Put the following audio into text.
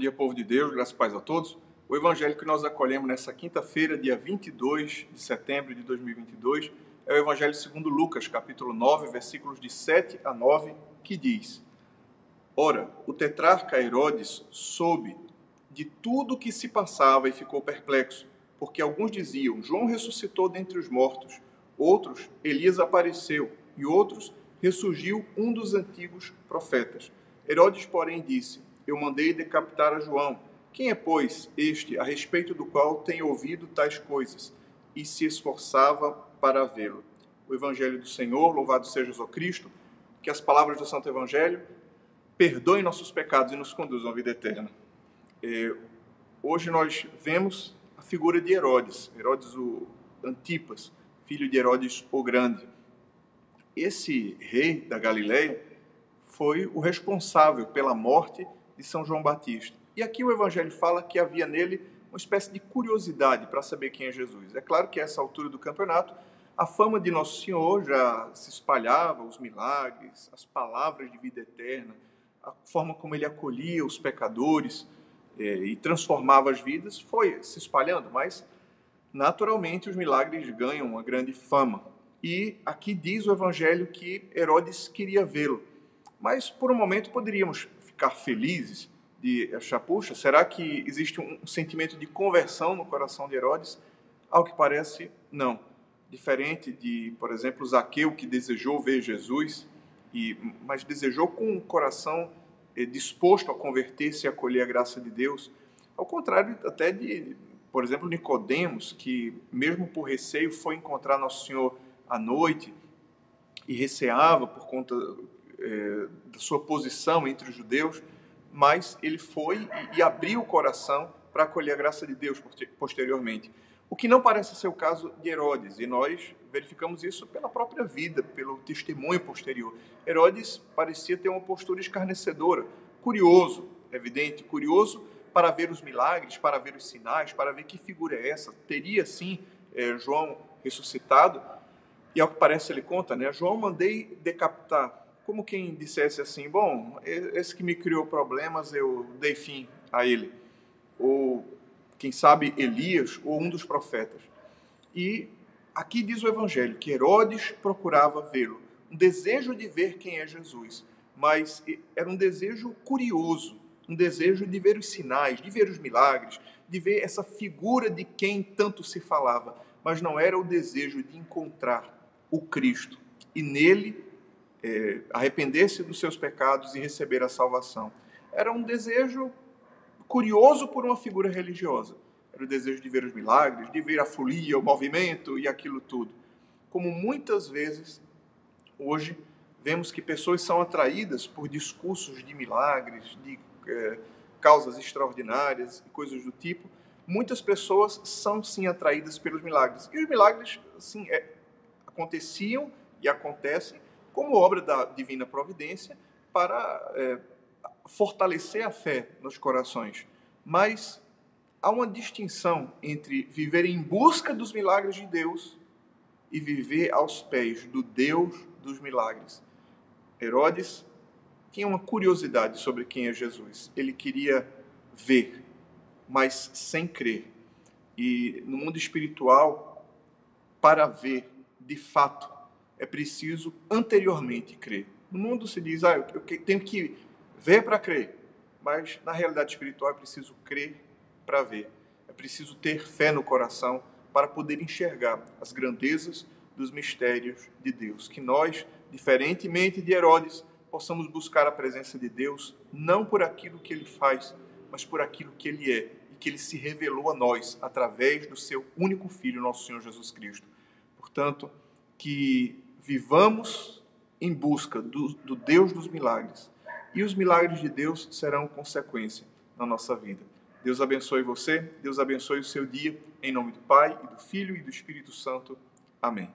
Dia, povo de Deus, graças e paz a todos. O evangelho que nós acolhemos nessa quinta-feira, dia 22 de setembro de 2022, é o evangelho segundo Lucas, capítulo 9, versículos de 7 a 9, que diz: Ora, o tetrarca Herodes soube de tudo o que se passava e ficou perplexo, porque alguns diziam: João ressuscitou dentre os mortos, outros, Elias apareceu, e outros, ressurgiu um dos antigos profetas. Herodes, porém, disse: Eu mandei decapitar a João. Quem é, pois, este a respeito do qual tem ouvido tais coisas e se esforçava para vê-lo? O Evangelho do Senhor, louvado seja o Cristo, que as palavras do Santo Evangelho perdoem nossos pecados e nos conduzam à vida eterna. É, hoje nós vemos a figura de Herodes, Herodes o Antipas, filho de Herodes o Grande. Esse rei da Galileia foi o responsável pela morte de São João Batista. E aqui o Evangelho fala que havia nele uma espécie de curiosidade para saber quem é Jesus. É claro que a essa altura do campeonato, a fama de Nosso Senhor já se espalhava, os milagres, as palavras de vida eterna, a forma como ele acolhia os pecadores eh, e transformava as vidas foi se espalhando, mas naturalmente os milagres ganham uma grande fama. E aqui diz o Evangelho que Herodes queria vê-lo. Mas por um momento poderíamos ficar felizes de achar, puxa, será que existe um sentimento de conversão no coração de Herodes? Ao que parece, não. Diferente de, por exemplo, Zaqueu, que desejou ver Jesus, e, mas desejou com um coração eh, disposto a converter-se e acolher a graça de Deus. Ao contrário até de, por exemplo, Nicodemos, que mesmo por receio foi encontrar Nosso Senhor à noite e receava por conta é, da sua posição entre os judeus, mas ele foi e, e abriu o coração para acolher a graça de Deus posteriormente. O que não parece ser o caso de Herodes, e nós verificamos isso pela própria vida, pelo testemunho posterior. Herodes parecia ter uma postura escarnecedora, curioso, evidente, curioso para ver os milagres, para ver os sinais, para ver que figura é essa. Teria sim é, João ressuscitado, e ao que parece ele conta, né? João mandei decapitar como quem dissesse assim: bom, esse que me criou problemas, eu dei fim a ele. Ou, quem sabe, Elias, ou um dos profetas. E aqui diz o Evangelho que Herodes procurava vê-lo, um desejo de ver quem é Jesus, mas era um desejo curioso, um desejo de ver os sinais, de ver os milagres, de ver essa figura de quem tanto se falava, mas não era o desejo de encontrar o Cristo e nele é, arrepender-se dos seus pecados e receber a salvação. Era um desejo curioso por uma figura religiosa. Era o desejo de ver os milagres, de ver a folia, o movimento e aquilo tudo. Como muitas vezes hoje vemos que pessoas são atraídas por discursos de milagres, de é, causas extraordinárias e coisas do tipo. Muitas pessoas são sim atraídas pelos milagres. E os milagres, assim, é, aconteciam e acontecem como obra da divina providência para é, fortalecer a fé nos corações. Mas há uma distinção entre viver em busca dos milagres de Deus e viver aos pés do Deus dos milagres. Herodes tinha uma curiosidade sobre quem é Jesus. Ele queria ver, mas sem crer. E no mundo espiritual, para ver de fato é preciso anteriormente crer. No mundo se diz, ah, eu tenho que ver para crer, mas na realidade espiritual é preciso crer para ver. É preciso ter fé no coração para poder enxergar as grandezas dos mistérios de Deus. Que nós, diferentemente de Herodes, possamos buscar a presença de Deus não por aquilo que ele faz, mas por aquilo que ele é e que ele se revelou a nós através do seu único filho, nosso Senhor Jesus Cristo. Portanto, que vivamos em busca do, do Deus dos milagres. E os milagres de Deus serão consequência na nossa vida. Deus abençoe você, Deus abençoe o seu dia, em nome do Pai, e do Filho e do Espírito Santo. Amém.